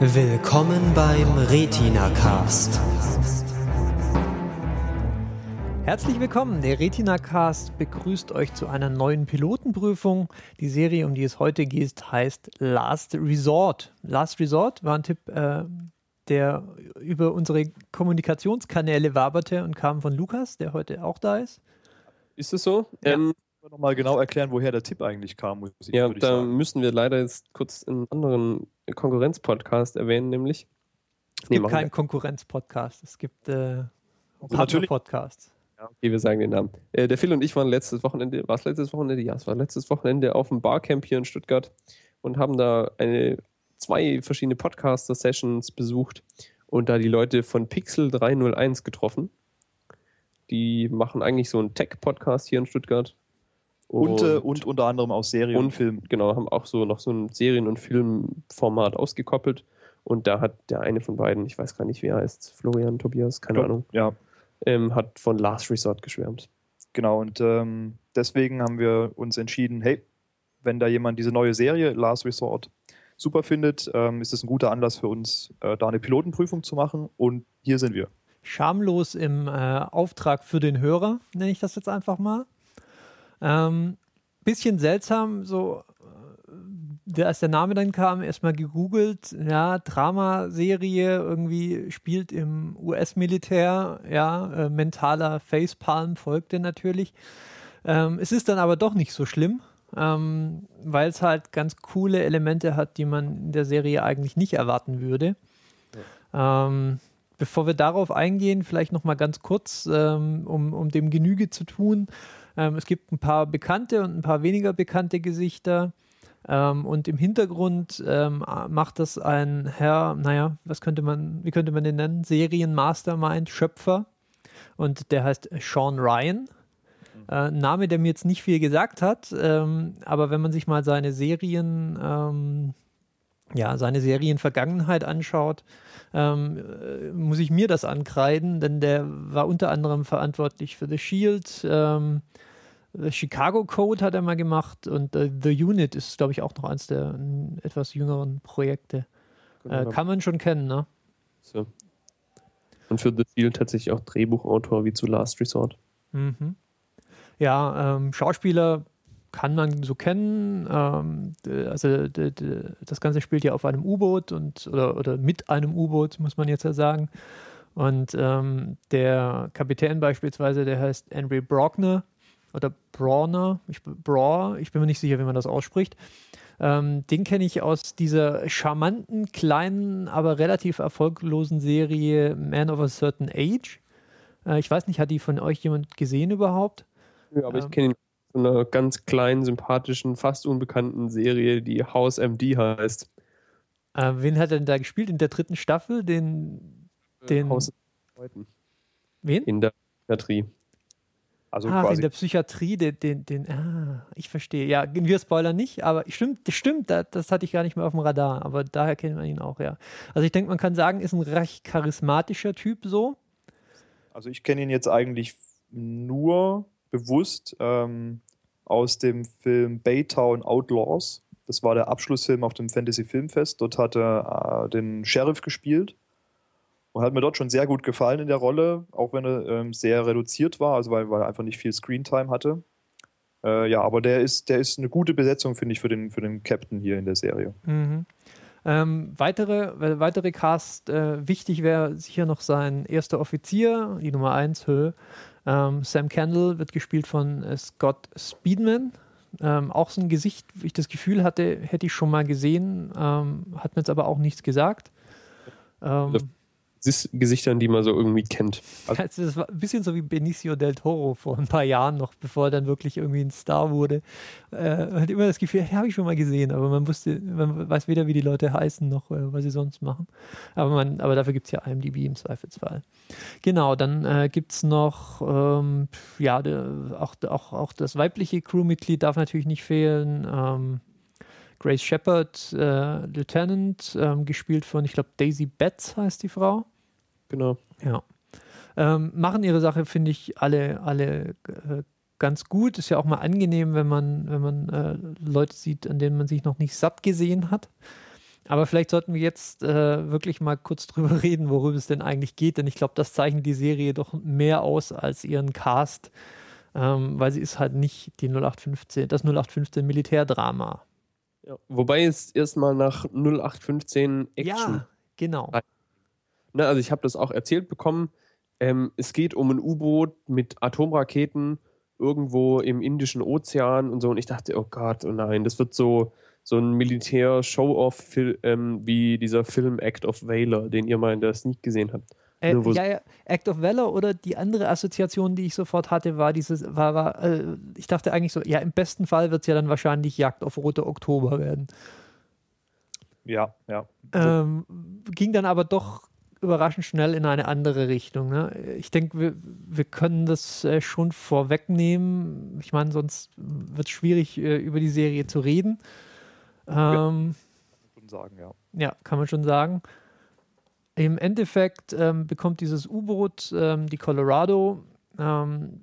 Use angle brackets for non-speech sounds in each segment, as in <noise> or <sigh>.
Willkommen beim Retina Cast. Herzlich willkommen. Der Retina Cast begrüßt euch zu einer neuen Pilotenprüfung. Die Serie, um die es heute geht, heißt Last Resort. Last Resort war ein Tipp, äh, der über unsere Kommunikationskanäle waberte und kam von Lukas, der heute auch da ist. Ist es so? Ja. Ähm, nochmal genau erklären, woher der Tipp eigentlich kam. Muss ich, ja, da sagen. müssen wir leider jetzt kurz einen anderen Konkurrenz-Podcast erwähnen, nämlich. Es Nee, gibt keinen Konkurrenz-Podcast. Es gibt äh, Also Partner-Podcasts. Okay, wir sagen den Namen. Äh, der Phil und ich waren letztes Wochenende, war es letztes Wochenende? Ja, es war letztes Wochenende auf dem Barcamp hier in Stuttgart und haben da eine, zwei verschiedene Podcaster-Sessions besucht und da die Leute von Pixel 301 getroffen. Die machen eigentlich so einen Tech-Podcast hier in Stuttgart. Und, äh, und unter anderem aus Serie und, und Film. Genau, haben auch so noch so ein Serien- und Filmformat ausgekoppelt. Und da hat der eine von beiden, ich weiß gar nicht, wer er heißt, Florian, Tobias, keine Ahnung, Ja, ähm, hat von Last Resort geschwärmt. genau. Und ähm, deswegen haben wir uns entschieden, hey, wenn da jemand diese neue Serie Last Resort super findet, ähm, ist es ein guter Anlass für uns, äh, da eine Pilotenprüfung zu machen. Und hier sind wir. Schamlos im äh, Auftrag für den Hörer, nenne ich das jetzt einfach mal. Ähm, bisschen seltsam, so äh, als der Name dann kam, erstmal gegoogelt, ja, Dramaserie irgendwie spielt im US-Militär, ja, äh, mentaler Facepalm folgte natürlich. Ähm, es ist dann aber doch nicht so schlimm, ähm, weil es halt ganz coole Elemente hat, die man in der Serie eigentlich nicht erwarten würde. Ähm, bevor wir darauf eingehen, vielleicht noch mal ganz kurz, ähm, um, um dem Genüge zu tun. Ähm, es gibt ein paar bekannte und ein paar weniger bekannte Gesichter. Ähm, und im Hintergrund ähm, macht das ein Herr, naja, was könnte man, wie könnte man den nennen? Serienmastermind, Schöpfer. Und der heißt Sean Ryan. Äh, ein Name, der mir jetzt nicht viel gesagt hat, ähm, aber wenn man sich mal seine Serien, ähm, ja, seine Serienvergangenheit anschaut, ähm, äh, muss ich mir das ankreiden, denn der war unter anderem verantwortlich für The Shield, ähm, Chicago Code hat er mal gemacht und äh, The Unit ist, glaube ich, auch noch eins der äh, etwas jüngeren Projekte. Äh, kann man schon kennen, ne? so. Und für The Field tatsächlich auch Drehbuchautor wie zu Last Resort. Mhm. Ja, ähm, Schauspieler kann man so kennen. Ähm, also das Ganze spielt ja auf einem U-Boot und oder, oder mit einem U-Boot, muss man jetzt ja sagen. Und ähm, der Kapitän beispielsweise, der heißt Henry Brockner oder Brawner, ich, Braw, ich bin mir nicht sicher, wie man das ausspricht. Ähm, den kenne ich aus dieser charmanten, kleinen, aber relativ erfolglosen Serie Man of a Certain Age. Äh, ich weiß nicht, hat die von euch jemand gesehen überhaupt? Ja, aber Ähm. ich kenne ihn von einer ganz kleinen, sympathischen, fast unbekannten Serie, die House MD heißt. Äh, wen hat er denn da gespielt in der dritten Staffel? Den, Den- Haus Leuten wen? in der Psychiatrie. Also Ach, in der Psychiatrie, den, den, den, ah, ich verstehe. Ja, wir spoilern nicht, aber stimmt, das stimmt, das, das hatte ich gar nicht mehr auf dem Radar, aber daher kennt man ihn auch, ja. Also ich denke, man kann sagen, ist ein recht charismatischer Typ so. Also ich kenne ihn jetzt eigentlich nur bewusst ähm, aus dem Film Baytown Outlaws. Das war der Abschlussfilm auf dem Fantasy Filmfest. Dort hat er äh, den Sheriff gespielt und hat mir dort schon sehr gut gefallen in der Rolle, auch wenn er ähm, sehr reduziert war, also weil, weil er einfach nicht viel Screentime hatte. Äh, ja, aber der ist, der ist eine gute Besetzung, finde ich, für den, für den Captain hier in der Serie. Mhm. Ähm, weitere, weitere Cast, äh, wichtig wäre sicher noch sein erster Offizier, die Nummer 1, Hö. Ähm, Sam Kendall wird gespielt von äh, Scott Speedman. Ähm, auch so ein Gesicht, wie ich das Gefühl hatte, hätte ich schon mal gesehen, ähm, hat mir jetzt aber auch nichts gesagt. Ähm, Gesichtern, die man so irgendwie kennt. also das war ein bisschen so wie Benicio del Toro vor ein paar Jahren noch, bevor er dann wirklich irgendwie ein Star wurde. Äh, man hat immer das Gefühl, habe ich schon mal gesehen, aber man wusste, man weiß weder, wie die Leute heißen, noch äh, was sie sonst machen. Aber, man, aber dafür gibt es ja IMDb im Zweifelsfall. Genau, dann äh, gibt es noch, ähm, ja, der, auch, auch, auch das weibliche Crewmitglied darf natürlich nicht fehlen. Ähm, Grace Shepard, äh, Lieutenant, ähm, gespielt von, ich glaube, Daisy Betts heißt die Frau. Genau. Ja. Ähm, machen ihre Sache, finde ich, alle, alle äh, ganz gut. Ist ja auch mal angenehm, wenn man, wenn man äh, Leute sieht, an denen man sich noch nicht satt gesehen hat. Aber vielleicht sollten wir jetzt äh, wirklich mal kurz <laughs> drüber reden, worüber es denn eigentlich geht, denn ich glaube, das zeichnet die Serie doch mehr aus als ihren Cast, ähm, weil sie ist halt nicht die 0815, das 0815 Militärdrama. Ja. Wobei es erstmal nach 0815 Action. Ja, genau. Ne, also ich habe das auch erzählt bekommen. Ähm, es geht um ein U-Boot mit Atomraketen irgendwo im Indischen Ozean und so. Und ich dachte, oh Gott, oh nein, das wird so, so ein Militär-Show-Off ähm, wie dieser Film Act of Valor, den ihr mal in der Sneak gesehen habt. Äh, ja, ja, Act of Valor oder die andere Assoziation, die ich sofort hatte, war dieses, war, war äh, ich dachte eigentlich so, ja, im besten Fall wird es ja dann wahrscheinlich Jagd auf Rote Oktober werden. Ja, ja. Ähm, ging dann aber doch überraschend schnell in eine andere Richtung. Ne? Ich denke, wir, wir können das äh, schon vorwegnehmen. Ich meine, sonst wird es schwierig, äh, über die Serie zu reden. Ähm, schon sagen, ja. ja, kann man schon sagen. Im Endeffekt ähm, bekommt dieses U-Boot, ähm, die Colorado, ähm,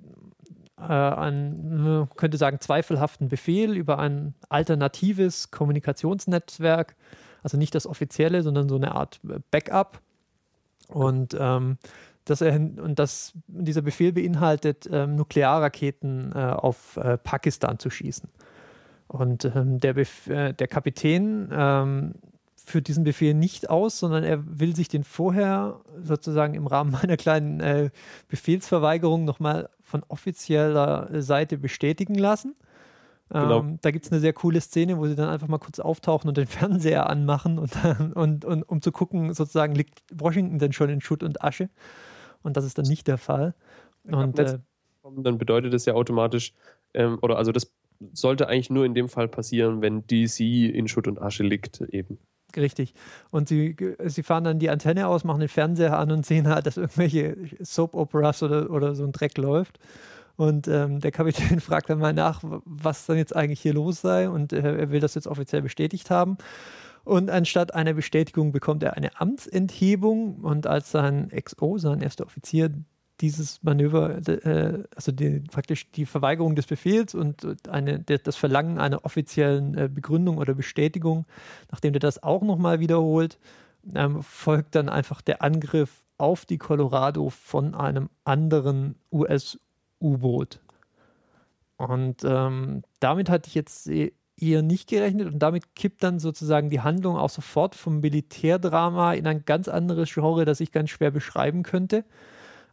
äh, einen, man könnte sagen, zweifelhaften Befehl über ein alternatives Kommunikationsnetzwerk. Also nicht das offizielle, sondern so eine Art Backup. Und, ähm, das, und das, dieser Befehl beinhaltet, ähm, Nuklearraketen äh, auf äh, Pakistan zu schießen. Und ähm, der, Bef äh, der Kapitän ähm, führt diesen Befehl nicht aus, sondern er will sich den vorher sozusagen im Rahmen <laughs> meiner kleinen äh, Befehlsverweigerung nochmal von offizieller Seite bestätigen lassen. Genau. Ähm, da gibt es eine sehr coole Szene, wo sie dann einfach mal kurz auftauchen und den <laughs> Fernseher anmachen und, dann, und, und um zu gucken, sozusagen liegt Washington denn schon in Schutt und Asche. Und das ist dann nicht der Fall. Und äh, dann bedeutet das ja automatisch, ähm, oder also das sollte eigentlich nur in dem Fall passieren, wenn DC in Schutt und Asche liegt, eben. Richtig. Und sie, sie fahren dann die Antenne aus, machen den Fernseher an und sehen halt, dass irgendwelche Soap-Operas oder, oder so ein Dreck läuft. Und ähm, der Kapitän <laughs> fragt dann mal nach, was dann jetzt eigentlich hier los sei. Und äh, er will das jetzt offiziell bestätigt haben. Und anstatt einer Bestätigung bekommt er eine Amtsenthebung. Und als sein XO, sein erster Offizier, dieses Manöver, äh, also die, praktisch die Verweigerung des Befehls und eine, das Verlangen einer offiziellen äh, Begründung oder Bestätigung, nachdem der das auch nochmal wiederholt, ähm, folgt dann einfach der Angriff auf die Colorado von einem anderen US-U-Boot. Und ähm, damit hatte ich jetzt eh- eher nicht gerechnet und damit kippt dann sozusagen die Handlung auch sofort vom Militärdrama in ein ganz anderes Genre, das ich ganz schwer beschreiben könnte.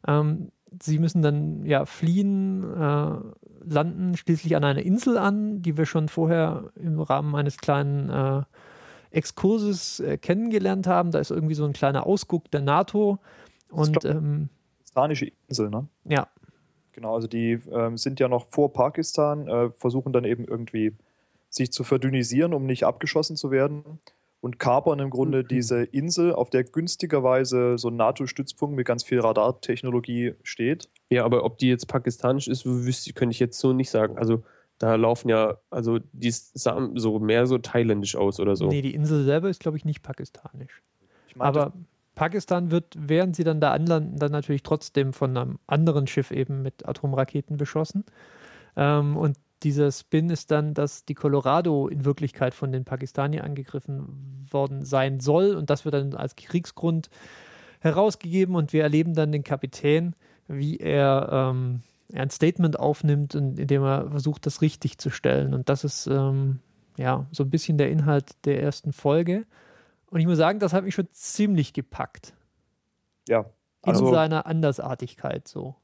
Ähm, sie müssen dann ja fliehen, äh, landen schließlich an einer Insel an, die wir schon vorher im Rahmen eines kleinen äh, Exkurses äh, kennengelernt haben. Da ist irgendwie so ein kleiner Ausguck der NATO. Und ähm, Pakistanische Insel, ne? ja, Genau, also die ähm, sind ja noch vor Pakistan, äh, versuchen dann eben irgendwie sich zu verdünnisieren, um nicht abgeschossen zu werden und kapern im Grunde Mhm. diese Insel, auf der günstigerweise so ein NATO-Stützpunkt mit ganz viel Radartechnologie steht. Ja, aber ob die jetzt pakistanisch ist, wüsste, könnte ich jetzt so nicht sagen. Also da laufen ja, also die sah so mehr so thailändisch aus oder so. nee, die Insel selber ist, glaube ich, nicht pakistanisch. Ich meinte, Aber Pakistan wird, während sie dann da anlanden, dann natürlich trotzdem von einem anderen Schiff eben mit Atomraketen beschossen. Ähm, und dieser Spin ist dann, dass die Colorado in Wirklichkeit von den Pakistaniern angegriffen worden sein soll. Und das wird dann als Kriegsgrund herausgegeben. Und wir erleben dann den Kapitän, wie er ähm, ein Statement aufnimmt, und indem er versucht, das richtig zu stellen. Und das ist ähm, ja so ein bisschen der Inhalt der ersten Folge. Und ich muss sagen, das hat mich schon ziemlich gepackt. ja, In also seiner Andersartigkeit so.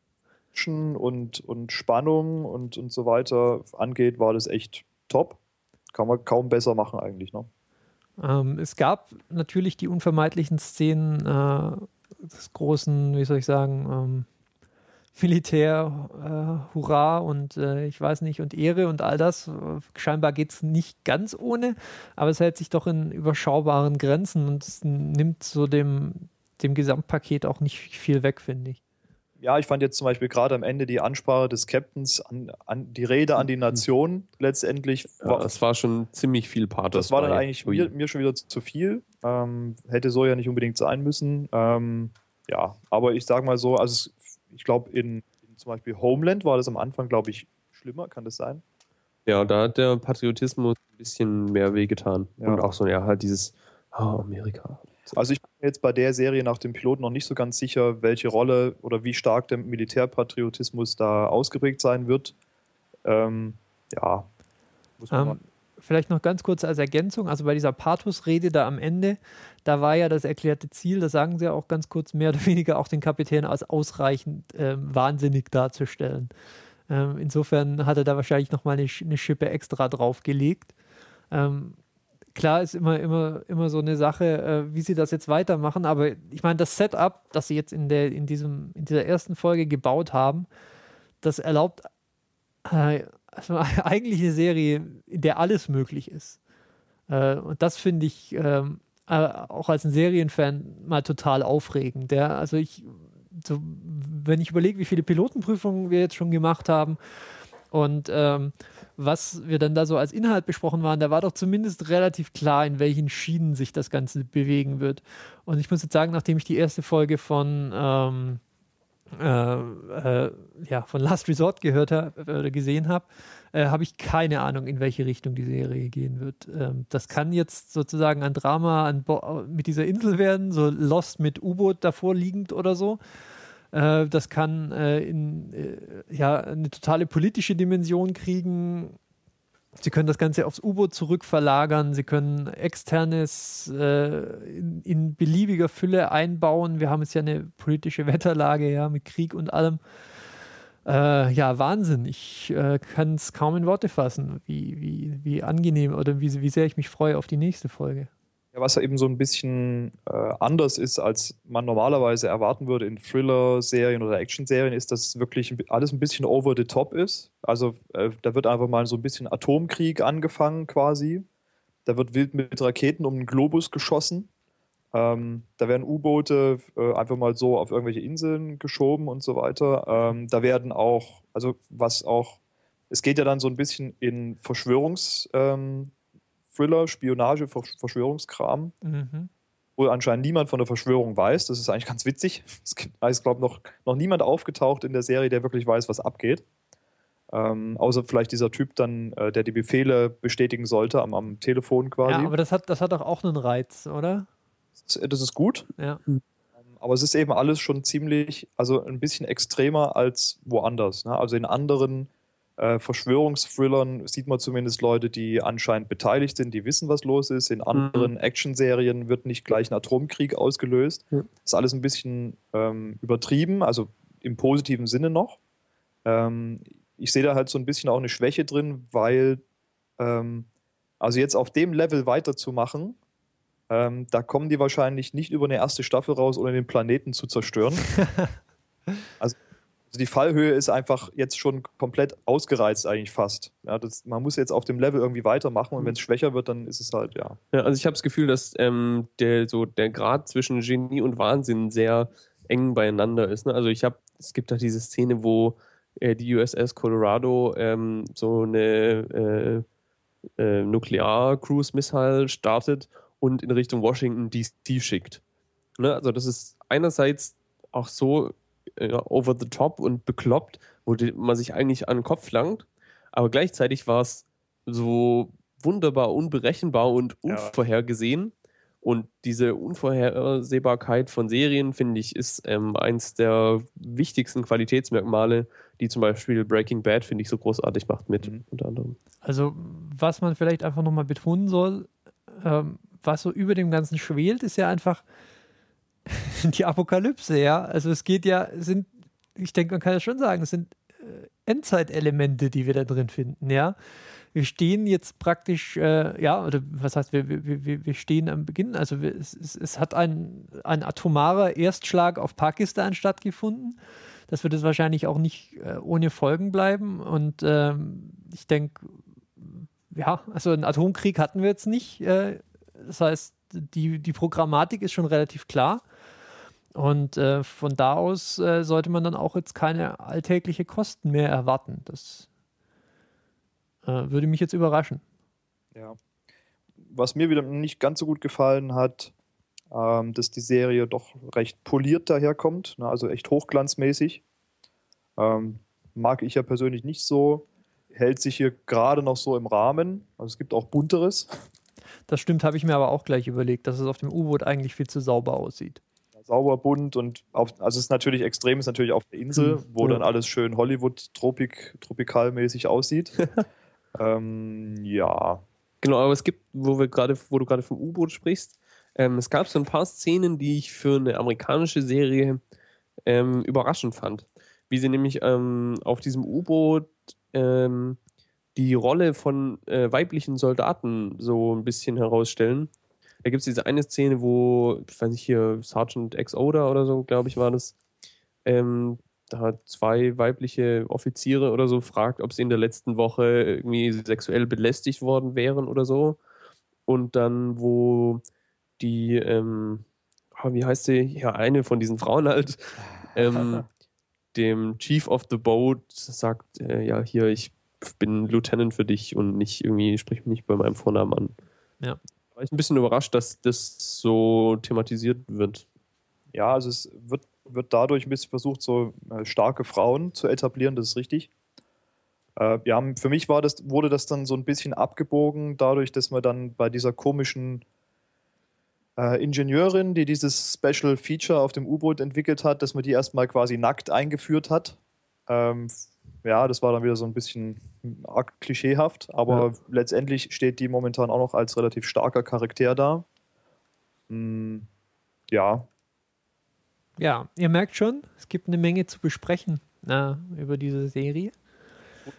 Action und, und Spannung und, und so weiter angeht, war das echt top. Kann man kaum besser machen eigentlich, ne? Ähm, es gab natürlich die unvermeidlichen Szenen äh, des großen, wie soll ich sagen, ähm, Militär, äh, Hurra und äh, ich weiß nicht, und Ehre und all das. Scheinbar geht es nicht ganz ohne, aber es hält sich doch in überschaubaren Grenzen und es nimmt so dem, dem Gesamtpaket auch nicht viel weg, finde ich. Ja, ich fand jetzt zum Beispiel gerade am Ende die Ansprache des Captains, an, an die Rede an die Nation letztendlich. Ja, war, das war schon ziemlich viel Pathos. das war dann eigentlich mir, mir schon wieder zu viel. Ähm, hätte so ja nicht unbedingt sein müssen. Ähm, ja, aber ich sag mal so, also ich glaube, in, in zum Beispiel Homeland war das am Anfang, glaube ich, schlimmer, kann das sein? Ja, da hat der Patriotismus ein bisschen mehr wehgetan. Ja. Und auch so, ja, halt dieses Oh, Amerika. Also ich jetzt bei der Serie nach dem Piloten noch nicht so ganz sicher, welche Rolle oder wie stark der Militärpatriotismus da ausgeprägt sein wird. Ähm, ja. Ähm, vielleicht noch ganz kurz als Ergänzung, also bei dieser Pathos-Rede da am Ende, da war ja das erklärte Ziel, das sagen sie ja auch ganz kurz, mehr oder weniger auch den Kapitän als ausreichend ähm, wahnsinnig darzustellen. Ähm, insofern hat er da wahrscheinlich nochmal eine, eine Schippe extra draufgelegt. Ähm, klar ist immer, immer, immer so eine Sache, äh, wie sie das jetzt weitermachen, aber ich meine, das Setup, das sie jetzt in, der, in, diesem, in dieser ersten Folge gebaut haben, das erlaubt äh, also <laughs> eigentlich eine Serie, in der alles möglich ist. Äh, und das finde ich ähm, äh, auch als ein Serienfan mal total aufregend. Der, also ich, so, wenn ich überlege, wie viele Pilotenprüfungen wir jetzt schon gemacht haben und ähm, was wir dann da so als Inhalt besprochen waren, da war doch zumindest relativ klar, in welchen Schienen sich das Ganze bewegen wird. Und ich muss jetzt sagen, nachdem ich die erste Folge von ähm, äh, äh, ja, von Last Resort gehört habe oder gesehen habe, äh, habe ich keine Ahnung, in welche Richtung die Serie gehen wird. Ähm, das kann jetzt sozusagen ein Drama an mit dieser Insel werden, so Lost mit U-Boot davor liegend oder so. Äh, das kann äh, in, äh, ja, eine totale politische Dimension kriegen. Sie können das Ganze aufs U-Boot zurückverlagern. Sie können externes äh, in, in beliebiger Fülle einbauen. Wir haben jetzt ja eine politische Wetterlage, ja, mit Krieg und allem. Äh, ja, Wahnsinn. Ich äh, kann es kaum in Worte fassen, wie, wie, wie angenehm oder wie, wie sehr ich mich freue auf die nächste Folge. Was eben so ein bisschen äh, anders ist, als man normalerweise erwarten würde in Thriller-Serien oder Action-Serien, ist, dass wirklich alles ein bisschen over the top ist. Also äh, da wird einfach mal so ein bisschen Atomkrieg angefangen quasi. Da wird wild mit Raketen um den Globus geschossen. Ähm, da werden U-Boote äh, einfach mal so auf irgendwelche Inseln geschoben und so weiter. Ähm, da werden auch, also was auch, es geht ja dann so ein bisschen in Verschwörungs- ähm, Thriller, Spionage, Versch- Verschwörungskram, Mhm. wo anscheinend niemand von der Verschwörung weiß. Das ist eigentlich ganz witzig. <laughs> Es gibt, da ist, glaube ich, noch, noch niemand aufgetaucht in der Serie, der wirklich weiß, was abgeht. Ähm, außer vielleicht dieser Typ dann, äh, der die Befehle bestätigen sollte am, am Telefon quasi. Ja, aber das hat, das hat doch auch einen Reiz, oder? das, das ist gut. Ja. Aber es ist eben alles schon ziemlich, also ein bisschen extremer als woanders. Ne? Also in anderen äh, Verschwörungsthrillern sieht man zumindest Leute, die anscheinend beteiligt sind, die wissen, was los ist. In anderen Actionserien wird nicht gleich ein Atomkrieg ausgelöst. Ja. ist alles ein bisschen ähm, übertrieben, also im positiven Sinne noch. Ähm, ich sehe da halt so ein bisschen auch eine Schwäche drin, weil ähm, also jetzt auf dem Level weiterzumachen, ähm, da kommen die wahrscheinlich nicht über eine erste Staffel raus, ohne den Planeten zu zerstören. <laughs> also, also die Fallhöhe ist einfach jetzt schon komplett ausgereizt eigentlich fast. Ja, das, man muss jetzt auf dem Level irgendwie weitermachen und wenn es schwächer wird, dann ist es halt, ja. Ja, also ich habe das Gefühl, dass ähm, der, so der Grad zwischen Genie und Wahnsinn sehr eng beieinander ist. Ne? Also ich habe, es gibt da diese Szene, wo äh, die USS Colorado ähm, so eine äh, äh, Nuklear-Cruise-Missile startet und in Richtung Washington DC schickt. Ne? Also das ist einerseits auch so äh, over the top und bekloppt, wo die, man sich eigentlich an den Kopf langt, aber gleichzeitig war es so wunderbar unberechenbar und Ja. unvorhergesehen. Und diese Unvorhersehbarkeit von Serien, finde ich, ist ähm, eins der wichtigsten Qualitätsmerkmale, die zum Beispiel Breaking Bad, finde ich, so großartig macht mit, Mhm. unter anderem. Also, was man vielleicht einfach nochmal betonen soll, ähm, was so über dem Ganzen schwelt, ist ja einfach <laughs> die Apokalypse, ja. Also es geht ja, sind, ich denke, man kann ja schon sagen, es sind äh, Endzeitelemente, die wir da drin finden, ja. Wir stehen jetzt praktisch, äh, ja, oder was heißt, wir, wir, wir, wir stehen am Beginn, also wir, es, es, es hat ein, ein atomarer Erstschlag auf Pakistan stattgefunden. Das wird es wahrscheinlich auch nicht äh, ohne Folgen bleiben. Und ähm, ich denke, ja, also einen Atomkrieg hatten wir jetzt nicht. Äh, das heißt, die, die Programmatik ist schon relativ klar. Und äh, von da aus äh, sollte man dann auch jetzt keine alltägliche Kosten mehr erwarten. Das äh, würde mich jetzt überraschen. Ja. Was mir wieder nicht ganz so gut gefallen hat, ähm, dass die Serie doch recht poliert daherkommt, ne, also echt hochglanzmäßig. Ähm, mag ich ja persönlich nicht so. Hält sich hier gerade noch so im Rahmen. Also es gibt auch bunteres. Das stimmt, habe ich mir aber auch gleich überlegt, dass es auf dem U-Boot eigentlich viel zu sauber aussieht. Sauber, bunt und auf, also es ist natürlich extrem, ist natürlich auf der Insel, Hm, wo ja. dann alles schön Hollywood-Tropik, tropikalmäßig aussieht. <laughs> ähm, ja. Genau, aber es gibt, wo wir gerade, wo du gerade vom U-Boot sprichst, ähm, es gab so ein paar Szenen, die ich für eine amerikanische Serie ähm, überraschend fand. Wie sie nämlich ähm, auf diesem U-Boot ähm, die Rolle von äh, weiblichen Soldaten so ein bisschen herausstellen. Da gibt es diese eine Szene, wo, ich weiß nicht, hier Sergeant X Oda oder so, glaube ich, war das, ähm, da hat zwei weibliche Offiziere oder so fragt, ob sie in der letzten Woche irgendwie sexuell belästigt worden wären oder so. Und dann, wo die, ähm, ah, wie heißt sie? Ja, eine von diesen Frauen halt, <laughs> ähm, dem Chief of the Boat sagt, äh, ja, hier, ich bin Lieutenant für dich und nicht irgendwie, sprich mich nicht bei meinem Vornamen an. Ja. War ich ein bisschen überrascht, dass das so thematisiert wird. Ja, also es wird, wird dadurch ein bisschen versucht, so äh, starke Frauen zu etablieren, das ist richtig. Äh, ja, für mich war das, wurde das dann so ein bisschen abgebogen, dadurch, dass man dann bei dieser komischen äh, Ingenieurin, die dieses Special Feature auf dem U-Boot entwickelt hat, dass man die erstmal quasi nackt eingeführt hat. Ähm, ja, das war dann wieder so ein bisschen arg klischeehaft, aber Ja. letztendlich steht die momentan auch noch als relativ starker Charakter da. Mm, ja, Ja, ihr merkt schon, es gibt eine Menge zu besprechen äh, über diese Serie.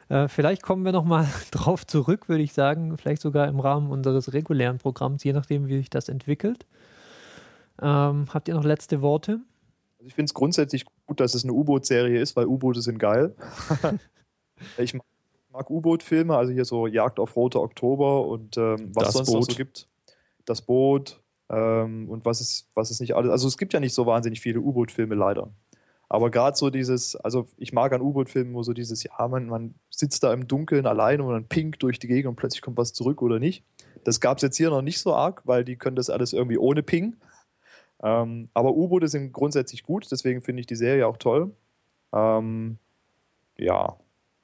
Äh, vielleicht kommen wir nochmal <laughs> drauf zurück, würde ich sagen. Vielleicht sogar im Rahmen unseres regulären Programms, je nachdem, wie sich das entwickelt. Ähm, habt ihr noch letzte Worte? Also ich finde es grundsätzlich gut, dass es eine U-Boot-Serie ist, weil U-Boote sind geil. <laughs> ich mag, mag U-Boot-Filme, also hier so Jagd auf Rote Oktober und ähm, was Das sonst noch so Boot. gibt. Das Boot ähm, und was es, was es nicht alles. Also es gibt ja nicht so wahnsinnig viele U-Boot-Filme leider. Aber gerade so dieses, also ich mag an U-Boot-Filmen, wo so dieses, ja, man, man sitzt da im Dunkeln alleine und dann pinkt durch die Gegend und plötzlich kommt was zurück oder nicht. Das gab es jetzt hier noch nicht so arg, weil die können das alles irgendwie ohne Ping. Ähm, aber U-Boote sind grundsätzlich gut, deswegen finde ich die Serie auch toll. Ähm, ja,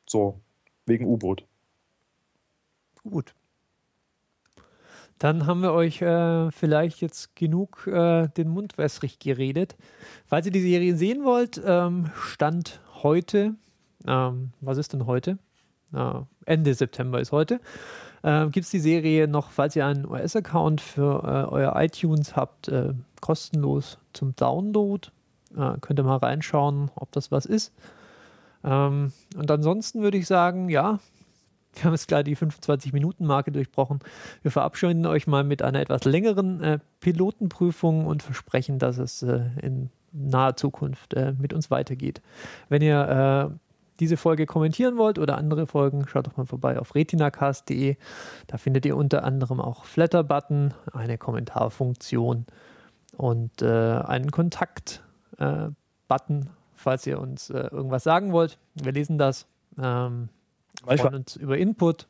so, wegen U-Boot. Gut. Dann haben wir euch äh, vielleicht jetzt genug äh, den Mund wässrig geredet. Falls ihr die Serie sehen wollt, ähm, Stand heute, ähm, was ist denn heute? Äh, Ende September ist heute. Äh, Gibt es die Serie noch, falls ihr einen US-Account für äh, euer iTunes habt, äh, kostenlos zum Download. Äh, könnt ihr mal reinschauen, ob das was ist. Ähm, und ansonsten würde ich sagen, ja, wir haben jetzt klar die 25-Minuten-Marke durchbrochen. Wir verabschieden euch mal mit einer etwas längeren äh, Pilotenprüfung und versprechen, dass es äh, in naher Zukunft mit uns weitergeht. Wenn ihr diese Folge kommentieren wollt oder andere Folgen, schaut doch mal vorbei auf retinacast.de. Da findet ihr unter anderem auch Flatter-Button, eine Kommentarfunktion und äh, einen Kontakt-Button, falls ihr uns äh, irgendwas sagen wollt. Wir lesen das. Ähm, freuen uns über Input.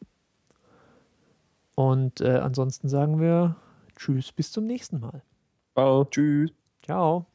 Und äh, ansonsten sagen wir Tschüss, bis zum nächsten Mal. Ciao. tschüss. Ciao.